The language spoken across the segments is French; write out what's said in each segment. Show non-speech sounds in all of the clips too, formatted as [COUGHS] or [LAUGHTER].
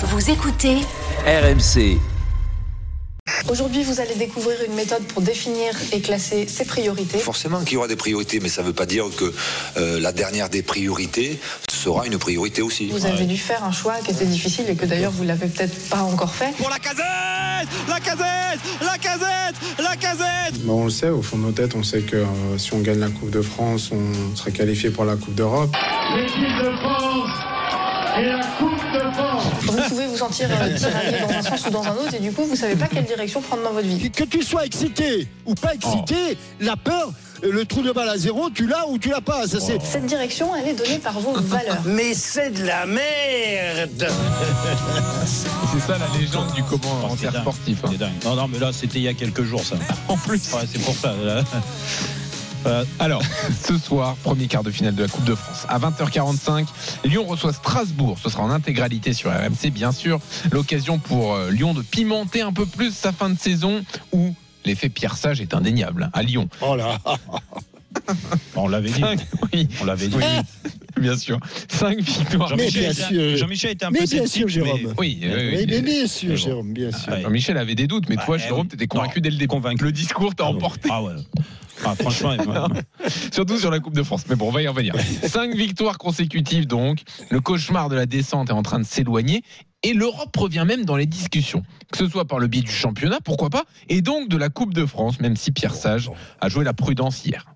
Vous écoutez RMC. Aujourd'hui, vous allez découvrir une méthode pour définir et classer ses priorités. Forcément qu'il y aura des priorités, mais ça ne veut pas dire que euh, la dernière des priorités sera une priorité aussi. Vous avez dû faire un choix qui était difficile et que d'ailleurs vous l'avez peut-être pas encore fait. Pour la casette La casette La casette La casette Bon, on le sait, au fond de nos têtes, on sait que euh, si on gagne la Coupe de France, on serait qualifié pour la Coupe d'Europe. L'équipe de France et la Coupe de France. Vous pouvez vous sentir euh, tiraillé dans un sens ou dans un autre et du coup vous savez pas quelle direction prendre dans votre vie. Que tu sois excité ou pas excité, la peur, euh, le trou de balle à zéro, tu l'as ou tu l'as pas. Ça, c'est... Cette direction, elle est donnée par vos valeurs. Mais c'est de la merde [LAUGHS] C'est ça la légende du commentaire dingue. sportif. hein. C'est dingue. Non, non, mais là, c'était il y a quelques jours, ça. En plus. Ouais, c'est pour ça. là. Euh, Alors, [LAUGHS] ce soir, premier quart de finale de la Coupe de France. À 20h45, Lyon reçoit Strasbourg. Ce sera en intégralité sur RMC, bien sûr. L'occasion pour euh, Lyon de pimenter un peu plus sa fin de saison où l'effet Pierre Sage est indéniable. À Lyon. Oh là [LAUGHS] on l'avait dit. Oui, On l'avait dit. oui, [LAUGHS] bien sûr. 5 victoires. Jean-Michel bien était, sûr. Jean-Michel était un Mais peu bien sceptique, sûr, Jérôme. mais- Oui, oui, oui, Oui, mais bien sûr. Jérôme, bien sûr. Ouais. Jean-Michel avait des doutes, mais Bah, toi, eh Jérôme, t'étais convaincu dès le début. Convaincu. Le discours t'a Ah, emporté. Ah ouais. Ah, franchement. [LAUGHS] Surtout sur la Coupe de France. Mais bon, on va y revenir. [LAUGHS] Cinq victoires consécutives donc. Le cauchemar de la descente est en train de s'éloigner. Et l'Europe revient même dans les discussions. Que ce soit par le biais du championnat, pourquoi pas, et donc de la Coupe de France, même si Pierre Sage a joué la prudence hier.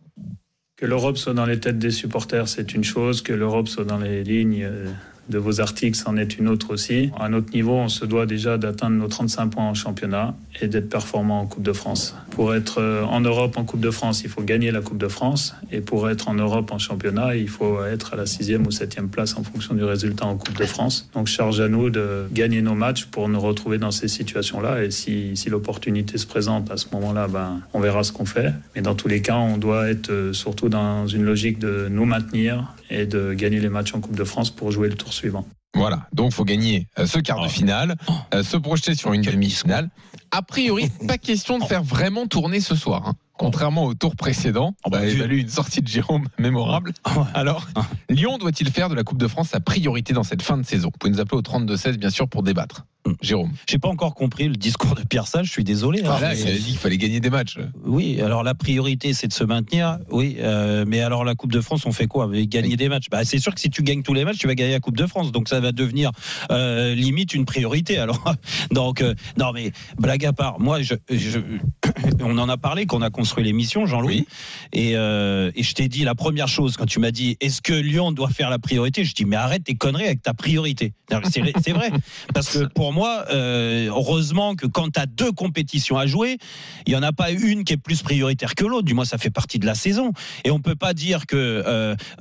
Que l'Europe soit dans les têtes des supporters, c'est une chose. Que l'Europe soit dans les lignes euh, de vos articles, c'en est une autre aussi. À notre niveau, on se doit déjà d'atteindre nos 35 points en championnat et d'être performant en Coupe de France. Pour être euh, en Europe en Coupe de France, il faut gagner la Coupe de France. Et pour être en Europe en championnat, il faut être à la sixième ou septième place en fonction du résultat en Coupe de France. Donc charge à nous de gagner nos matchs pour nous retrouver dans ces situations-là. Et si, si l'opportunité se présente à ce moment-là, ben, on verra ce qu'on fait. Mais dans tous les cas, on doit être euh, surtout dans une logique de nous maintenir et de gagner les matchs en Coupe de France pour jouer le tour suivant. Voilà, donc faut gagner euh, ce quart de finale, euh, se projeter sur une demi-finale. A priori, pas question de faire vraiment tourner ce soir. hein. Contrairement au tour précédent, Oh bah, ça a valu une sortie de Jérôme [LAUGHS] mémorable. Alors, Lyon doit-il faire de la Coupe de France sa priorité dans cette fin de saison? Vous pouvez nous appeler au 32-16, bien sûr, pour débattre. Jérôme. J'ai pas encore compris le discours de Pierre Sage, je suis désolé. hein. Ah, là, il a dit qu'il fallait gagner des matchs. Oui, alors la priorité c'est de se maintenir. Oui, euh, mais alors la Coupe de France, on fait quoi? Gagner des matchs. Bah, c'est sûr que si tu gagnes tous les matchs, tu vas gagner la Coupe de France. Donc ça va devenir euh, limite une priorité. Alors [LAUGHS] donc euh, non mais blague à part, moi je, je- [COUGHS] on en a parlé qu'on a construit l'émission, Jean-Louis, et, euh, et je t'ai dit la première chose quand tu m'as dit est-ce que Lyon doit faire la priorité Je dis mais arrête tes conneries avec ta priorité. C'est vrai [LAUGHS] parce que pour moi, euh, heureusement que quand tu as deux compétitions à jouer, il n'y en a pas une qui est plus prioritaire que l'autre. Du moins, ça fait partie de la saison. Et on peut pas dire que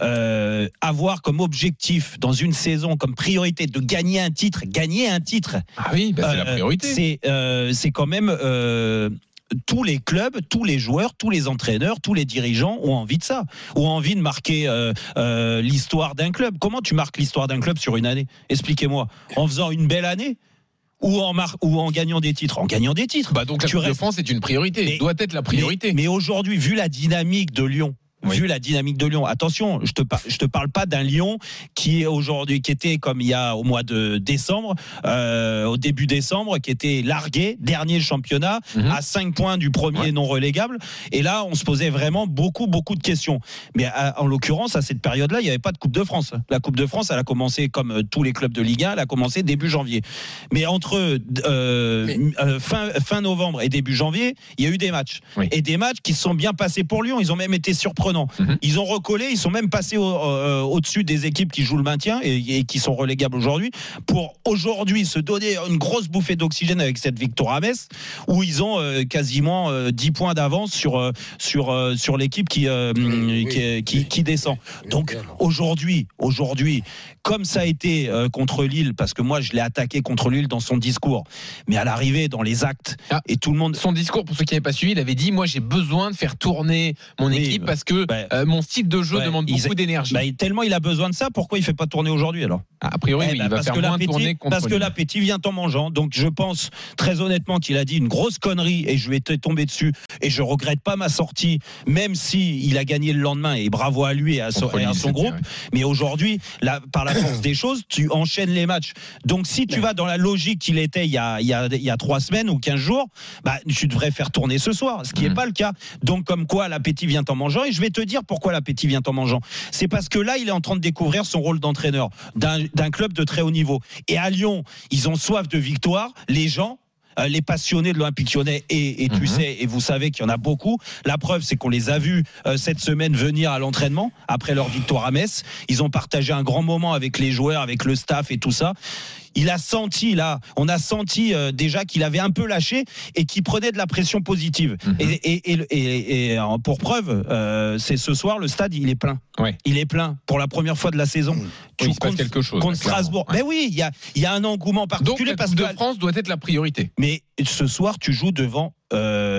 euh, avoir comme objectif dans une saison, comme priorité, de gagner un titre, gagner un titre. Ah oui, bah, c'est la priorité. C'est c'est quand même. euh, tous les clubs, tous les joueurs, tous les entraîneurs, tous les dirigeants ont envie de ça, ont envie de marquer euh, euh, l'histoire d'un club. Comment tu marques l'histoire d'un club sur une année? Expliquez-moi. En faisant une belle année ou en, mar- ou en gagnant des titres? En gagnant des titres. Bah, donc la Tu Coupe de France est une priorité, Mais- doit être la priorité. Mais, mais aujourd'hui, vu la dynamique de Lyon, Oui. vu la dynamique de Lyon, attention, je te je te parle pas d'un Lyon qui est aujourd'hui, qui était comme il y a au mois de décembre, euh, au début décembre, qui était largué, dernier championnat, Mhm. à 5 points du premier Ouais. non relégable. Et là, on se posait vraiment beaucoup, beaucoup de questions. Mais à- en l'occurrence, à cette période-là, il n'y avait pas de Coupe de France. La Coupe de France, elle a commencé comme euh, tous les clubs de Ligue 1, elle a commencé début janvier. Mais entre euh, euh, fin, fin novembre et début janvier, il y a eu des matchs. Oui. Et des matchs qui se sont bien passés pour Lyon. Ils ont même été surprenants. Mhm. Ils ont recollé, ils sont même passés au- euh, au-dessus des équipes qui jouent le maintien et, et qui sont relégables aujourd'hui pour aujourd'hui se donner une grosse bouffée d'oxygène avec cette victoire à Metz où ils ont euh, quasiment euh, 10 points d'avance sur, euh, sur, sur l'équipe qui, euh, qui, qui, qui descend. Donc aujourd'hui, aujourd'hui, comme ça a été euh, contre Lille, parce que moi je l'ai attaqué contre Lille dans son discours, mais à l'arrivée dans les actes Ah. et tout le monde. Son discours, pour ceux qui n'avaient pas suivi, il avait dit Moi, j'ai besoin de faire tourner mon Oui, équipe bah. parce que jeu. Bah, Euh, mon style de jeu ouais, demande beaucoup d'énergie. Bah, tellement il a besoin de ça, pourquoi il fait pas tourner aujourd'hui alors? A priori, Eh il va parce faire que moins l'appétit- tourner contre Parce que l'appétit vient en mangeant. Donc je pense très honnêtement qu'il a dit une grosse connerie et je lui étais tombé dessus et je regrette pas ma sortie, même si il a gagné le lendemain et bravo à lui et à son, et à groupe. Mais aujourd'hui, par la force des choses, tu enchaînes les matchs. Donc si tu vas dans la logique qu'il était il y, a, il, y a, il y a trois semaines ou 15 jours, bah, tu devrais faire tourner ce soir, ce qui n'est Mhm. pas le cas. Donc comme quoi l'appétit vient en mangeant. Et je vais te dire pourquoi l'appétit vient en mangeant. C'est parce que là, il est en train de découvrir son rôle d'entraîneur d'un d'un club de très haut niveau. Et à Lyon, ils ont soif de victoire. Les gens. euh, les passionnés de l'Olympique lyonnais et, et tu Mhm. sais et vous savez qu'il y en a beaucoup. La preuve c'est qu'on les a vus euh, cette semaine venir à l'entraînement après leur victoire à Metz. Ils ont partagé un grand moment avec les joueurs, avec le staff et tout ça. Il a senti là, on a senti euh, déjà qu'il avait un peu lâché et qu'il prenait de la pression positive. Mhm. Et, et, et, et- et, pour preuve, euh, c'est ce soir le stade il est plein. Ouais. Il est plein pour la première fois de la saison. Oui, il se passe quelque chose. contre. Strasbourg. Ouais. Mais oui, il y a, il y a un engouement Donc particulier la parce Coupe que de France doit être la priorité. mais ce soir, tu joues devant euh,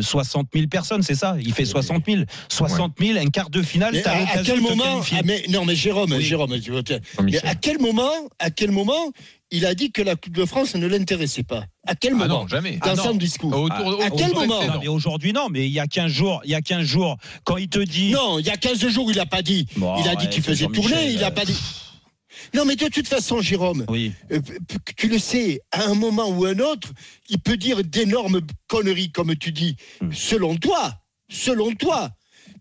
60 000 personnes, c'est ça? Il fait 60 000. 60 000, un quart de finale, Mais t'as à, quel moment ah, mais, Non, mais Jérôme, Oui. Jérôme, tu vois, tiens, mais à quel moment, à quel moment, il a dit que la Coupe de France ne l'intéressait pas? À quel Ah moment non, jamais. Dans Ah non. son discours. Autour- À quel moment précédent. Non, mais aujourd'hui, non, mais il y a 15 jours, il y a 15 jours, quand il te dit. Non, il y a 15 jours, il n'a pas dit. Bon, il a dit qu'il faisait Jean-Michel, tourner, il n'a euh, pas dit. Non, mais de toute façon, Jérôme, Oui. euh, tu le sais, à un moment ou un autre, il peut dire d'énormes conneries, comme tu dis, Hmm. selon toi. Selon toi.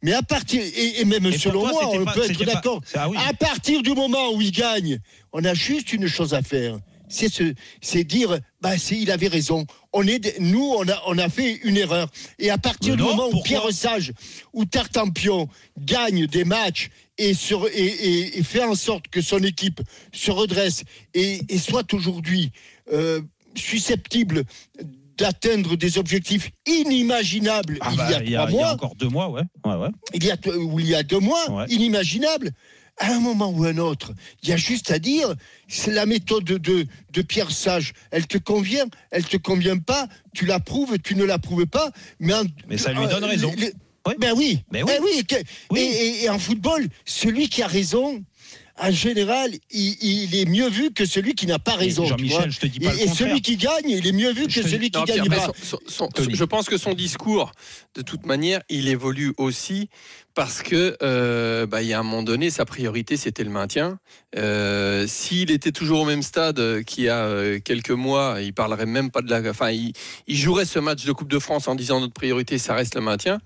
Mais à partir, et, et même Et selon toi, moi, on pas- peut être d'accord. ah oui. À partir du moment où il gagne, on a juste une chose à faire. C'est ce, c'est dire, bah, c'est, il avait raison. On est, nous, on a, on a fait une erreur. Et à partir du moment où Pierre Sage ou Tartampion gagne des matchs et, sur, et, et- et fait en sorte que son équipe se redresse et, et soit aujourd'hui euh, susceptible d'atteindre des objectifs inimaginables Ah il bah, y a il y a, trois il y a mois, encore deux mois, ouais. ouais, ouais. il y a, ou il y a deux mois, Ouais. inimaginable. À un moment ou un autre, il y a juste à dire, c'est la méthode de, de Pierre Sage. Elle te convient, elle te convient pas, tu l'approuves, tu ne l'approuves pas, mais, en- Mais ça lui donne raison. les- les- Ouais. Ben oui, Mais oui. Ben oui, que- Oui. Et, et- et en football, celui qui a raison, en général, il, il est mieux vu que celui qui n'a pas raison. Jean-Michel, je te dis Et, pas et contraire. celui qui gagne, il est mieux vu Je que te- celui qui Non, gagne Pierre, pas. mais son- son- son- Tony. je pense que son discours, de toute manière, il évolue aussi parce que euh, bah, il y a un moment donné, sa priorité c'était le maintien. Euh, S'il était toujours au même stade euh, qu'il y a euh, quelques mois, il parlerait même pas de la. Enfin, il, il jouerait ce match de Coupe de France en disant notre priorité, ça reste le maintien.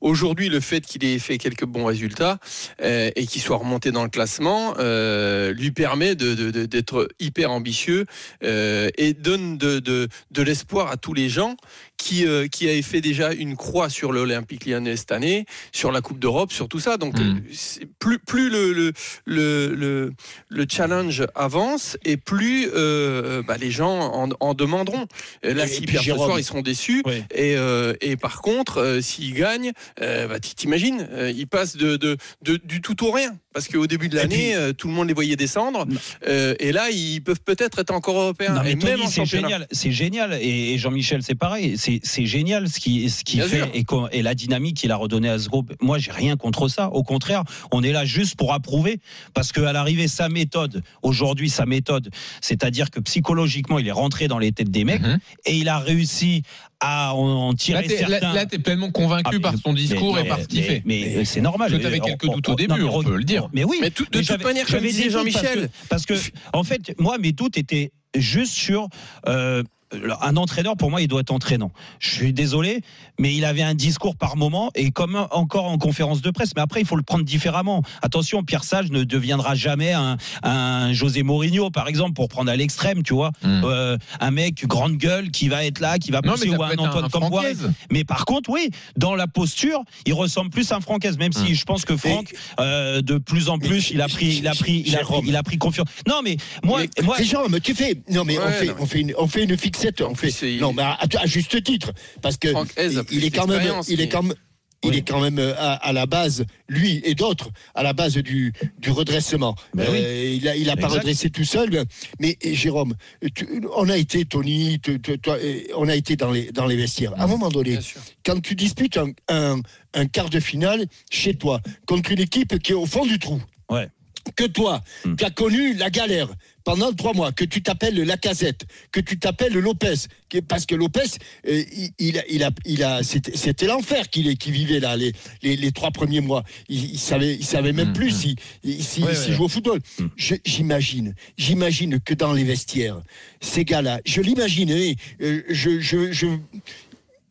Aujourd'hui, le fait qu'il ait fait quelques bons résultats euh, et qu'il soit remonté dans le classement euh, lui permet d'être hyper ambitieux et donne de l'espoir à tous les gens qui, euh, qui avaient fait déjà une croix sur l'Olympique lyonnais cette année, sur la Coupe d'Europe, sur tout ça. Donc, Mm. euh, plus, plus le, le, le, le, le challenge avance et plus euh, bah, les gens en, en demanderont. Euh, Là, s'ils perdent ce soir, ils seront déçus. Oui. Et, euh, et par contre, euh, s'ils gagnent, euh, bah, t'imagines, euh, ils passent de, de, de- du tout au rien. Parce qu'au début de l'année, puis- euh, tout le monde les voyait descendre. Euh, et là, ils peuvent peut-être être encore européens. Non, mais et même en c'est génial, c'est génial. Et, Jean-Michel, c'est pareil. C'est c'est génial ce qui, ce qui fait et la dynamique qu'il a redonnée à ce groupe. Moi, j'ai rien contre ça. Au contraire, on est là juste pour approuver. Parce qu'à l'arrivée, sa méthode, aujourd'hui, sa méthode, c'est-à-dire que psychologiquement, il est rentré dans les têtes des mecs Mhm. et il a réussi à en, tirer certains. là, t'es pleinement convaincu Ah, par son discours mais- et par ce qu'il fait. Mais, c'est normal. Que t'avais On- quelques on- doutes au début, non, on peut le dire. Mais oui. Mais tout- de Mais toute manière, comme j'avais disait Jean-Michel, Parce que, parce que, en fait, moi, mes doutes étaient juste sur. euh, un entraîneur, pour moi, il doit être entraînant. Je suis désolé, mais il avait un discours par moment et comme encore en conférence de presse. Mais après, il faut le prendre différemment. Attention, Pierre Sage ne deviendra jamais un, un José Mourinho, par exemple, pour prendre à l'extrême, tu vois. Mm. Euh, un mec grande gueule qui va être là, qui va Non, pousser mais ça ou un Antoine. Francaise. Mais par contre, oui, dans la posture, il ressemble plus à un Francaise, même si Mm. je pense que Franck, euh, de plus en plus, il a pris, il a pris, il a pris, il a pris confiance. Non, mais moi, Mais- moi, Mais Jérôme, tu fais. Non, mais, on, fait, non, on, fait une, on fait une fixette. On fait, c'est- non, mais à, à juste titre. Parce que il, est quand même. d'expérience, Il est mais- quand même. il Oui. est quand même à, à la base, lui et d'autres, à la base du, du redressement. Ben oui. Euh, il a, il a pas redressé tout seul. Mais Jérôme, tu- on a été, Tony, tu- tu- toi, et on a été dans les, dans les vestiaires. À un moment donné, quand tu disputes un, un, un quart de finale chez toi contre une équipe qui est au fond du trou, Ouais. que toi, tu as connu la galère pendant trois mois, que tu t'appelles Lacazette, que tu t'appelles Lopez, parce que Lopez, euh, il, il a, il a, il a, c'était l'enfer qu'il vivait là les, les, les trois premiers mois. Il, il savait, il savait même Hmm, plus hmm. s'il si, si, Ouais, ouais. jouait au football. Je- J'imagine, j'imagine que dans les vestiaires, ces gars-là, je l'imagine, euh, je, je, je,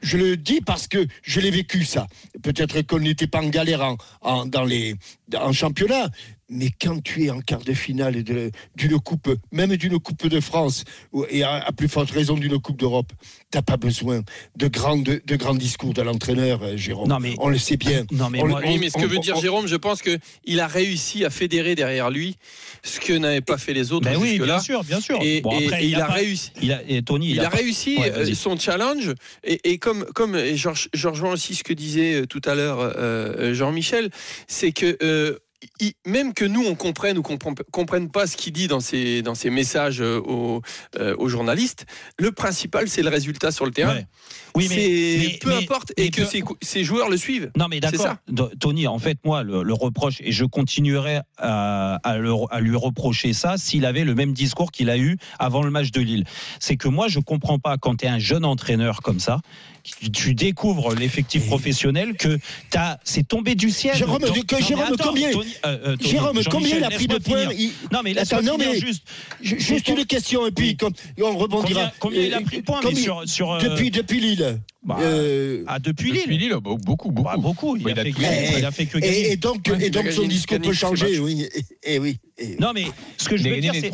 je le dis parce que je l'ai vécu ça. Peut-être qu'on n'était pas en galère en, en- dans les, en championnat, mais quand tu es en quart de finale de- d'une coupe, même d'une coupe de France, et à, à plus forte raison d'une coupe d'Europe, t'as pas besoin de grands, de, de grands discours de l'entraîneur, euh, Jérôme. Non, mais- On le sait bien. Non, mais On- moi, Oui, mais ce que on- veut dire on- Jérôme, je pense qu'il a réussi à fédérer derrière lui ce que n'avaient pas fait les autres Ben oui, bien sûr, bien sûr. Et, Bon, et- après, et il, a, réussi. Il a, et Tony, Il, a, pas- réussi Ouais, euh, son challenge et, et comme comme je rejoins aussi ce que disait euh, tout à l'heure euh, Jean-Michel, c'est que euh, il- même que nous on comprenne ou qu'on comprenne- comprenne pas ce qu'il dit dans ses dans ses messages euh, aux, euh, aux journalistes, le principal c'est le résultat sur le terrain. Ouais. Oui, mais, peu mais- importe mais et que ses joueurs le suivent. Non, mais d'accord, Tony. En fait, moi, le, le reproche, et je continuerai à, à le- à lui reprocher ça s'il avait le même discours qu'il a eu avant le match de Lille. C'est que moi, je comprends pas quand tu es un jeune entraîneur comme ça, tu, découvres l'effectif professionnel que t'as- c'est tombé du ciel. Jérôme, Donc- que- non, mais Jérôme, attends, combien- Tony, euh, euh, Tony, Jérôme, combien il a pris de points il- Non, mais Attends, non, mais- juste. Ju- Juste une question, et puis Oui. comme, et on rebondira. Combien, combien il a pris de points mais sur, sur, euh, depuis, depuis Lille. bah, Euh, ah, depuis Lille Depuis Lille, oh, beaucoup, beaucoup. Bah, beaucoup. Il, Bah, a il a fait que, gagné. il a fait que et, gagner. et donc, Ouais, et il a donc son discours peut changer, oui. Et, et oui. et- Non, mais ce que je Il a veux dire, c'est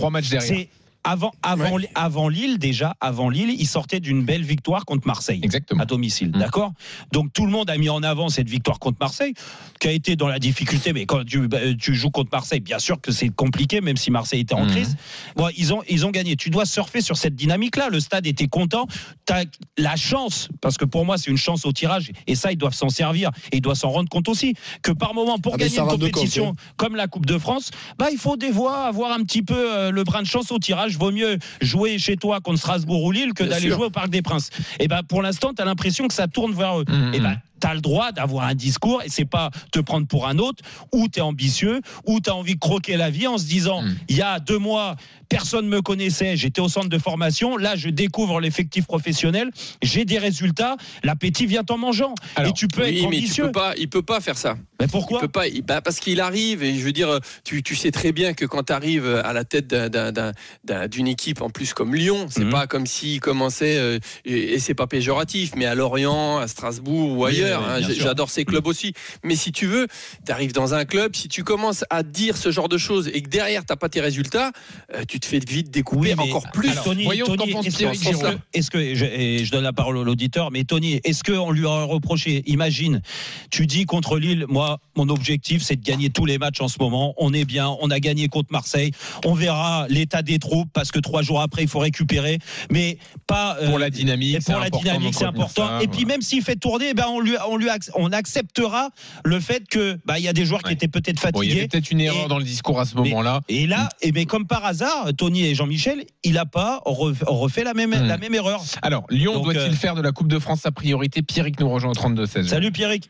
avant, avant, avant Lille, déjà, avant Lille, il sortait d'une belle victoire contre Marseille. Exactement. À domicile, Mm. d'accord? Donc tout le monde a mis en avant cette victoire contre Marseille, qui a été dans la difficulté. Mais quand tu, bah, tu joues contre Marseille, bien sûr que c'est compliqué, même si Marseille était en Mm. crise. Bon, ils ont, ils ont gagné. Tu dois surfer sur cette dynamique-là. Le stade était content. Tu as la chance, parce que pour moi, c'est une chance au tirage, et ça, ils doivent s'en servir, et ils doivent s'en rendre compte aussi, que par moment, pour Ah, gagner une compétition compte, comme la Coupe de France, bah, il faut des voix, avoir un petit peu euh, le brin de chance au tirage. Vaut mieux jouer chez toi contre Strasbourg ou Lille que d'aller jouer au Parc des Princes. Et ben pour l'instant, tu as l'impression que ça tourne vers eux. Mhm. Et ben tu as le droit d'avoir un discours et c'est pas te prendre pour un autre ou tu es ambitieux ou tu as envie de croquer la vie en se disant Mhm. il y a deux mois personne me connaissait j'étais au centre de formation là je découvre l'effectif professionnel j'ai des résultats l'appétit vient en mangeant Alors, et tu peux Oui, être mais tu ambitieux peux pas, il peut pas faire ça. mais Il pourquoi peut pas, il- bah, parce qu'il arrive et je veux dire, tu, tu sais très bien que quand tu arrives à la tête d'un- d'un- d'un- d'un- d'une équipe en plus comme Lyon, c'est Mhm. pas comme s'il commençait euh, et, c'est pas péjoratif, mais à Lorient, à Strasbourg ou Oui, oui, hein. J'adore ces clubs aussi. Mais si tu veux, tu arrives dans un club, si tu commences à dire ce genre de choses et que derrière t'as pas tes résultats, euh, tu te fais vite découper Oui, encore plus. Alors, Tony, voyons ce Tony, qu'en pense est-ce que- Giroud. est-ce que- Est-ce que, et je, et je donne la parole à l'auditeur, mais Tony, est-ce qu'on lui aurait reproché Imagine, tu dis contre Lille, moi, mon objectif, c'est de gagner tous les matchs en ce moment. On est bien, on a gagné contre Marseille. On verra l'état des troupes parce que trois jours après, il faut récupérer, mais pas euh, Pour la dynamique, et c'est pour la important dynamique, c'est important. ça, et puis même s'il fait tourner, eh ben on lui, on lui, ac- on acceptera le fait que, bah, il y a des joueurs qui étaient peut-être Bon, il y fatigués. avait peut-être une erreur Et- dans le discours à ce moment-là. Et là, et mais comme par hasard, Tony et Jean-Michel, il n'a pas ref- refait la même, la même erreur. Alors, Lyon doit-il euh, faire de la Coupe de France sa priorité? Pierrick nous rejoint au 32-16. Salut Pierrick.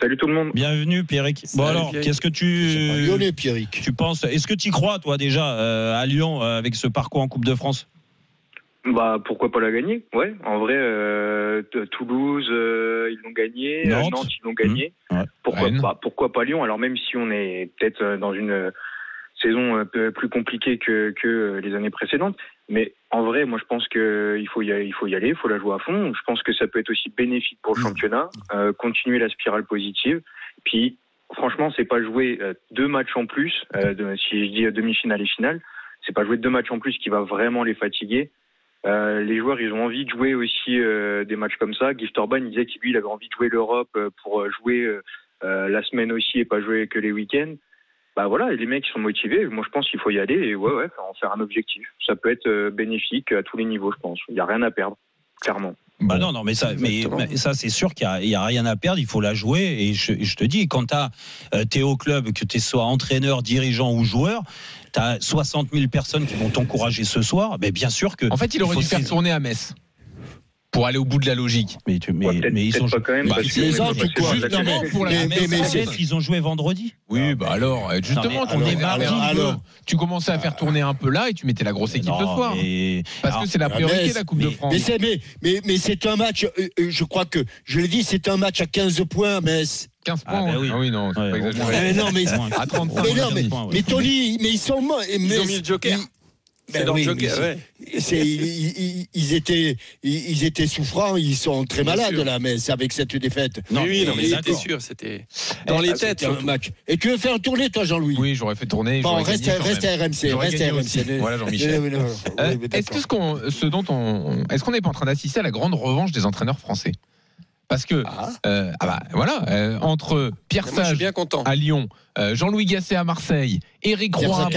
Salut tout le monde. Bienvenue Pierrick. Bon Salut, alors, Pierrick. qu'est-ce que tu lyonnais, Pierrick. tu penses? Est-ce que tu y crois toi déjà euh, à Lyon euh, avec ce parcours en Coupe de France? Bah pourquoi pas la gagner? Ouais, en vrai, euh, Toulouse euh, ils l'ont gagné, euh, Nantes. Nantes, ils l'ont gagné. Mmh. Ouais. Pourquoi Rennes. pas Pourquoi pas Lyon Alors même si on est peut-être euh, dans une euh, saison un peu plus compliquée que, que euh, les années précédentes, mais en vrai, moi je pense que il faut y aller, il faut y aller, il faut la jouer à fond. Je pense que ça peut être aussi bénéfique pour le Mmh. championnat, euh, continuer la spirale positive. Puis franchement, c'est pas jouer euh, deux matchs en plus. euh, de- si je dis euh, demi-finale et finale, c'est pas jouer deux matchs en plus qui va vraiment les fatiguer. Euh, les joueurs, ils ont envie de jouer aussi euh, des matchs comme ça. Gift Orban, il disait qu'il lui, avait envie de jouer l'Europe euh, pour euh, jouer euh, euh, la semaine aussi et pas jouer que les week-ends. Bah voilà, les mecs sont motivés. Moi, je pense qu'il faut y aller et ouais, ouais, en faire un objectif. Ça peut être bénéfique à tous les niveaux, je pense. Il n'y a rien à perdre, clairement. Bah non, non, mais ça, mais, mais ça c'est sûr qu'il n'y a, a, rien à perdre, il faut la jouer. Et je, je te dis, quand tu es au club, que tu sois entraîneur, dirigeant ou joueur, tu as 60 000 personnes qui vont t'encourager ce soir, mais bien sûr que. En fait, il aurait dû faire tourner à Metz pour aller au bout de la logique. Mais, tu, mais, Ouais, mais ils sont quand même. Bah, parce les autres, Justement pour la Mais- Metz, mais- mais ils ont joué vendredi. Oui, bah alors, justement, Non, énervais alors, peu. alors. tu commençais à faire tourner un peu là et tu mettais la grosse équipe Non, ce soir. mais- Parce que Alors, c'est la priorité, Metz, la Coupe de France. Mais c'est mais, mais, mais c'est un match, euh, euh, je crois que, je l'ai dit, c'est un match à 15 points, mais. 15 Ah, points. bah oui. Ah oui, non, c'est Ouais, pas exagéré. Mais non, mais, À 35, mais, non, on mais, mais Tony, mais ils sont morts. et Ils ont mis le joker. Ben dans le oui, ouais. ils, ils- ils étaient, ils, ils étaient souffrants, ils sont très Bien malades sûr. là, mais c'est avec cette défaite. oui, oui, non, mais c'était sûr, c'était dans les Ah, têtes. un surtout. match. Et tu veux faire tourner toi, Jean-Louis? Oui, j'aurais fait tourner. Bon, reste, reste à RMC, reste à RMC. Voilà, Jean-Michel. Euh, non, Euh, Est-ce que ce qu'on, ce dont on, est-ce qu'on n'est pas en train d'assister à la grande revanche des entraîneurs français? Parce que, Ah. euh, ah bah, voilà, euh, entre Pierre Moi, suis Sage bien content. à Lyon, euh, Jean-Louis Gasset à Marseille, Éric Roy à Brest,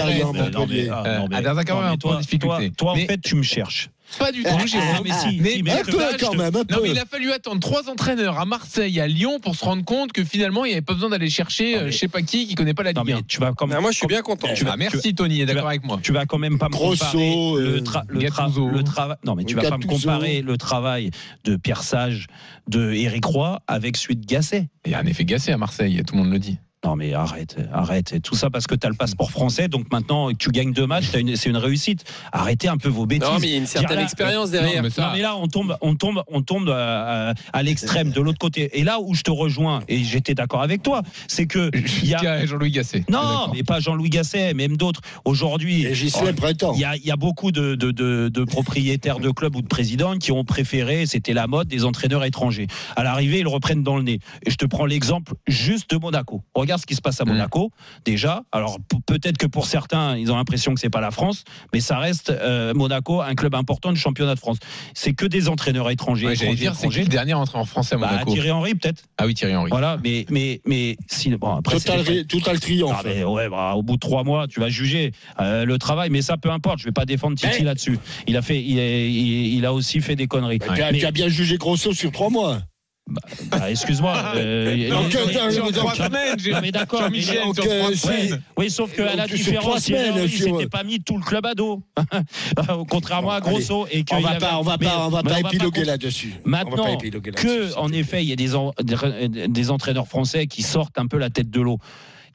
ah, à en toi, difficulté. Toi, toi, Mais- en fait, tu me cherches. Pas du tout, Ah, Jérôme. ah, mais si, mais si, mais Pierre Un peu Sage, quand même, un non, mais il a fallu attendre trois entraîneurs à Marseille, à Lyon, pour se rendre compte que finalement, il n'y avait pas besoin d'aller chercher, Non, euh, mais- je sais pas qui, qui connaît pas la Ligue 1. mais tu vas quand même. Ah, moi, je suis bien content. Tu vas- Ah, merci Tony, est d'accord avec moi. tu vas quand même pas me Grosso, comparer euh, le, tra- le, tra- Gattuso. le travail. Non, mais tu vas pas me comparer le travail de Pierre Sage, de Éric Roy avec celui de Gasset. Il y a un effet Gasset à Marseille, tout le monde le dit. Non mais arrête, arrête. Et Tout ça parce que tu as le passeport français, donc maintenant que tu gagnes deux matchs, une- c'est une réussite. Arrêtez un peu vos bêtises. Non, mais il y a une certaine là- expérience Non, derrière. mais ça- Non, mais là, on tombe, on tombe, on tombe à, à- à l'extrême de l'autre côté. Et là où je te rejoins, et j'étais d'accord avec toi, c'est que il y a. Jean-Louis Gasset. Non, D'accord. mais pas Jean-Louis Gasset, même d'autres. Aujourd'hui, il y a, il y a beaucoup de, de- de- de propriétaires de clubs ou de présidents qui ont préféré, c'était la mode, des entraîneurs étrangers. À l'arrivée, ils le reprennent dans le nez. Et je te prends l'exemple juste de Monaco. Regarde ce qui se passe à Mm. Monaco, déjà. Alors peut-être que pour certains, ils ont l'impression que c'est pas la France, mais ça reste euh, Monaco, un club important du championnat de France. C'est que des entraîneurs étrangers. Ouais, étrangers, dire, c'est qui étrangers. le dernier entré en français à Bah, Monaco Thierry Henry, peut-être. Ah oui, Thierry Henry. Voilà, mais, mais, mais si, bon, après, Total, total triomphe. ah, mais ouais, bah, au bout de trois mois, tu vas juger euh, le travail, mais ça peu importe. Je vais pas défendre Titi Mais- là-dessus. Il a fait, il, il- il a aussi fait des conneries. Tu as, Mais- tu as bien jugé Grosso sur trois mois. Bah, excuse-moi. euh, trois que- semaines, j'ai- Non, mais d'accord, euh, Oui, sauf que à la différence, il pas mis tout le club à dos, [LAUGHS] contrairement à. Grosso. Et que On va pas, on va pas, on va pas épiloguer là-dessus. Maintenant que, en effet, il y a des entraîneurs français qui sortent un peu la tête de l'eau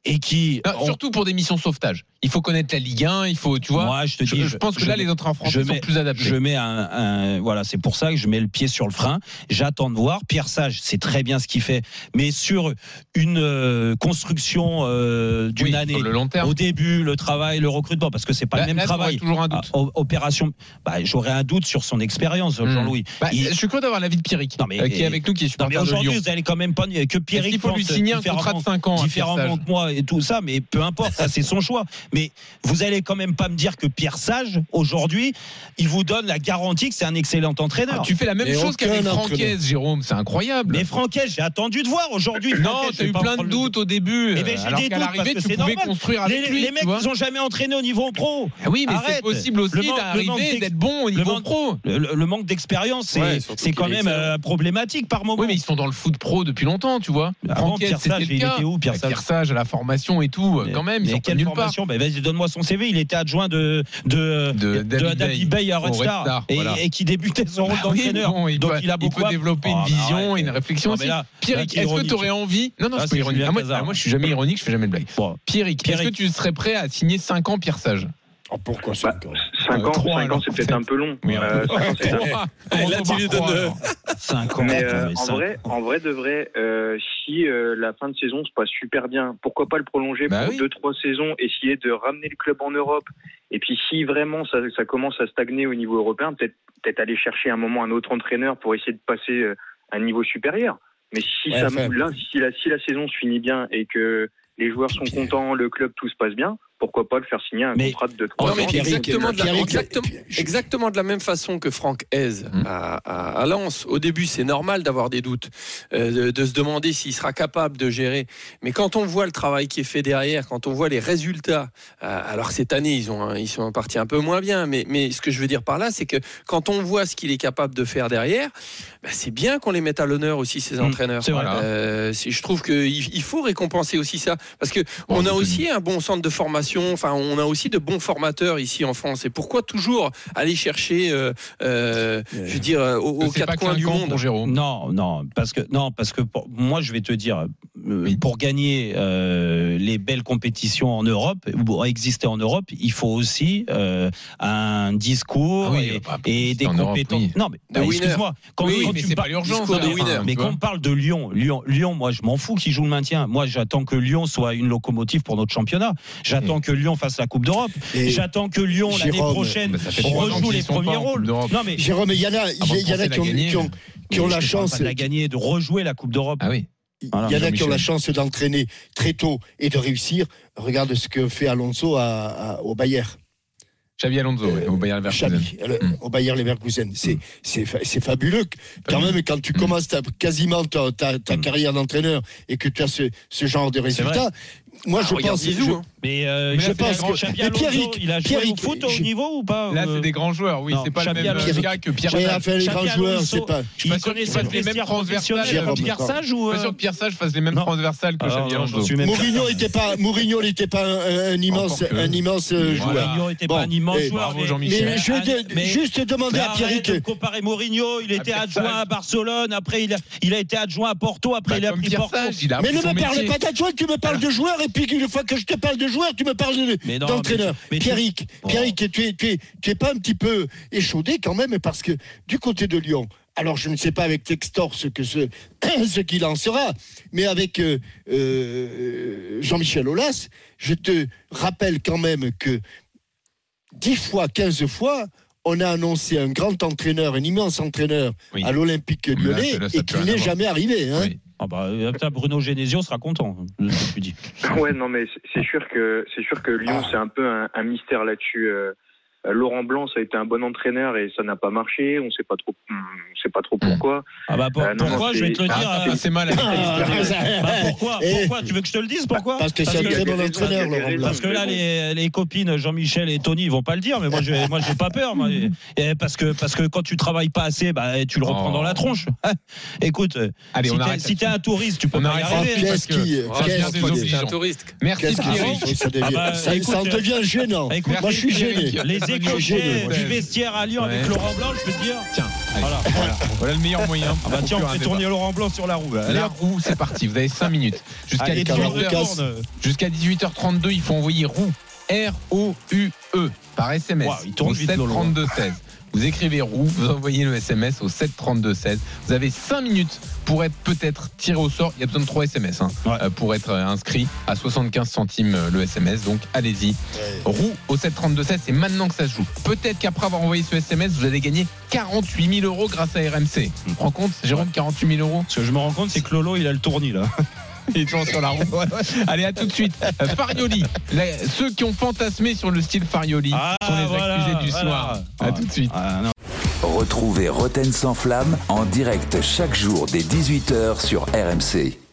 et qui. Non, ont- surtout pour des missions sauvetage. Il faut connaître la Ligue 1, il faut, tu vois. Moi, je te je, dis, je pense que je- là, les entraîneurs français je sont mets- plus adaptés. Je mets un, un- voilà, c'est pour ça que je mets le pied sur le frein. J'attends de voir. Pierre Sage, c'est très bien ce qu'il fait, mais sur une euh, construction euh, d'une Oui, année, sur le long terme. au début, le travail, le recrutement, parce que c'est pas Là- le même là, travail. toujours un Ah, doute. opération, bah, j'aurais un doute sur son expérience, Hmm. Jean-Louis. Bah, Il- Je suis curieux d'avoir l'avis de Pierrick, Non, mais- euh, qui est avec nous, qui est supporter aujourd'hui, vous allez quand même pas que Pierre qu'il faut lui signer un contrat de 5 ans Pierre différemment que moi et tout ça, mais peu importe, ça c'est son choix. Mais vous allez quand même pas me dire que Pierre Sage, aujourd'hui, il vous donne la garantie que c'est un excellent entraîneur. Ah, Tu fais la même chose qu'avec. Francaise, Jérôme, c'est incroyable. Mais Franquet, j'ai attendu de voir aujourd'hui. non, t'as eu plein de doutes au début. Eh ben, j'ai alors des doutes parce l'arrivée, que tu c'est pouvais normal. construire Les, avec lui. les mecs, ils ont jamais entraîné au niveau pro. Ah oui, mais c'est possible aussi d'arriver d'être bon au niveau pro. Le, manque d'expérience, c'est Ouais, quand même euh, problématique par moment. Oui, mais ils sont dans le foot pro depuis longtemps, tu vois. Franquette, Pierre Sage, il était où, Pierre Bah, Sage Pierre Sage, à la formation et tout, quand même, ils mais pas quelle formation? Ben, Vas-y, donne-moi son CV. Il était adjoint de, de, De David David Bay à Red Red Star, Star, et, voilà. et qui débutait son rôle Bah oui, d'entraîneur. bon, il Donc doit- il a il beaucoup peut à- développer Oh, une mais vision et une réflexion aussi. là, Pierrick, est-ce que tu aurais envie Non, non, c'est c'est pas ironique. Ah, moi, ah, je suis jamais ironique, je fais jamais de blague. Pierrick, est-ce que tu serais prêt à signer 5 ans Pierre Sage? Oh, pourquoi ça Bah, 5 Euh, ans, ans c'est peut-être un peu long. Oui. Euh, [LAUGHS] ans, c'est- là, tu lui donnes, euh, 5 ans. Mais euh, en vrai, en vrai de vrai, euh, si euh, la fin de saison se passe super bien, pourquoi pas le prolonger Bah pour oui. deux trois saisons, essayer de ramener le club en Europe? Et puis si vraiment ça, ça commence à stagner au niveau européen, peut-être peut-être aller chercher un moment un autre entraîneur pour essayer de passer euh, à un niveau supérieur. Mais si Ouais, ça, enfin- là, si la, si la saison se finit bien et que les joueurs sont contents, le club tout se passe bien, pourquoi pas le faire signer un Mais- contrat de Non, 3 mais ans exactement, de la, Pierrick, exactement, je- exactement de la même façon que Franck Hez Hum. à, à- à Lens. Au début, c'est normal d'avoir des doutes, euh, de, de se demander s'il sera capable de gérer. Mais quand on voit le travail qui est fait derrière, quand on voit les résultats, euh, alors cette année, ils, ont, ils sont partis un peu moins bien, mais, mais ce que je veux dire par là, c'est que quand on voit ce qu'il est capable de faire derrière, bah, c'est bien qu'on les mette à l'honneur aussi, ces Hum, entraîneurs. Euh, je trouve qu'il il faut récompenser aussi ça. Parce que Bon, on a aussi un bon centre de formation, enfin, on a aussi de bons formateurs ici en France. Et pourquoi toujours aller chercher, euh, euh, je veux dire, aux, aux C'est pas quatre coins du monde Jérôme. Non, non, parce que non, parce que pour- moi je vais te dire, euh, pour gagner euh, les belles compétitions en Europe, ou pour exister en Europe, il faut aussi euh, un discours Ah oui, et, bah, et des Europe, compétences. oui. Non, mais bah, excuse-moi. Quand, Oui, quand mais c'est pas l'urgence. mais quand on parle de Lyon, Lyon, Lyon, moi je m'en fous qu'ils jouent le maintien. Moi j'attends que Lyon soit une locomotive pour notre championnat. J'attends que Lyon fasse la Coupe d'Europe. J'attends que Lyon l'année prochaine Bah, rejoue les premiers rôles. Non mais Jérôme, il y en a, Avant il y en a qui ont, qui ont- qui ont mais la chance. de la gagner, de rejouer la Coupe d'Europe. Ah oui. Voilà, Il y en a qui ont la chance d'entraîner très tôt et de réussir. Regarde ce que fait Alonso à- à- au Bayern. Xavi Alonso au Bayern Leverkusen. Xavi, euh, Mm. au Bayer Leverkusen. C'est, c'est, fa- c'est fabuleux. Quand même, quand tu Mm. commences ta- quasiment ta, ta- ta carrière d'entraîneur et que tu as ce, ce genre de résultats, moi Ah, je regarde pense. Zizou, je- hein. Mais, euh, Mais là, je pense que Xabi Mais Alonso, Pierrick, il a joué Pierrick, au foot au je- niveau ou pas Là, euh, c'est des grands joueurs, oui. C'est pas le Xabi même Alonso. gars que Pierre Oui, Sage. enfin, les Xabi grands joueurs, c'est pas. Je Il connaissait le les mêmes transversales. Pierre. Sage ou Je suis pas euh, sûr que Pierre Sage fasse les mêmes transversales que non, Alonso. Mourinho n'était pas, Mourinho n'était pas un, immense, un immense euh, joueur. Mourinho était Bon, pas un immense joueur. bravo, mais- Jean-Michel. Mais je vais juste demander à arrête Pierrick. de comparer Mourinho, il était Pierre adjoint à Barcelone, après il a, il a été adjoint à Porto, après Bah, il a pris Pierre Porto. Il a Mais ne me parle pas d'adjoint, tu me parles de joueur, et puis une fois que je te parle de joueur, tu me parles de- d'entraîneur. tu- Pierrick. Pierrick, tu es, tu, es, tu es pas un petit peu échaudé quand même, parce que du côté de Lyon, alors je ne sais pas avec Textor ce que ce, [COUGHS] ce qu'il en sera, mais avec euh, euh, Jean-Michel Aulas, je te rappelle quand même que 10 fois, 15 fois, on a annoncé un grand entraîneur, un immense entraîneur Oui. à l'Olympique lyonnais et rien n'est jamais arrivé. Hein. Oui. Ah bah, euh, Bruno Genesio sera content de ce que dis. Ouais, non, mais c'est- sûr que c'est sûr que Lyon, c'est un peu un, un mystère là-dessus. Euh, Laurent Blanc, ça a été un bon entraîneur et ça n'a pas marché. On sait pas trop, on sait pas trop pourquoi. Ah bah pour- Euh, non, pourquoi je vais te le c'est- dire. Ah, euh, c'est mal. Ah, bah, pourquoi, pourquoi Tu veux que je te le dise pourquoi? Parce que c'est un très bon entraîneur, Laurent. Blanc. Parce que là, les, les copines Jean-Michel et Tony, ils vont pas le dire, mais moi, je, moi, j'ai pas peur. Moi. Et parce que parce que quand tu travailles pas assez, bah, tu le reprends Oh. dans la tronche. [LAUGHS] Écoute, Allez, si on t'es si t'es un touriste, tu peux pas y arriver. Qu'est-ce qui, Ah. C'est un touriste. Merci ça devient, Ah bah, en devient gênant. Écoute, Moi, je suis gêné. Ouais. du vestiaire à Lyon avec. Laurent Blanc, je peux te dire. Tiens, allez, Voilà. voilà. Voilà le meilleur moyen. Ah bah tiens, on fait tourner Laurent Blanc sur la roue. là. La roue, c'est parti. Vous avez 5 minutes. Jusqu'à Allez, Calme, 18 casse. heures, Jusqu'à 18h32, il faut envoyer roue R-O-U-E par SMS Wow, il tourne au vite, 7 Lolo. 32 16. Vous écrivez roue, vous envoyez le SMS au 7 32 16. Vous avez 5 minutes pour être peut-être tiré au sort. Il y a besoin de 3 SMS hein, Ouais. euh, pour être euh, inscrit à 75 centimes euh, le SMS. Donc allez-y. Roue au 7 32 16, c'est maintenant que ça se joue. Peut-être qu'après avoir envoyé ce SMS, vous allez gagner 48 000 euros grâce à RMC. Tu te rends compte, Jérôme, 48 000 euros? Ce que je me rends compte, c'est que Lolo, il a le tournis là. [LAUGHS] il est toujours sur la roue. Allez, à tout de suite. Farioli. Ceux qui ont fantasmé sur le style Farioli sont les voilà, accusés du voilà. soir. À tout de suite. Ah. Retrouvez Roten sans flamme en direct chaque jour dès 18h sur RMC.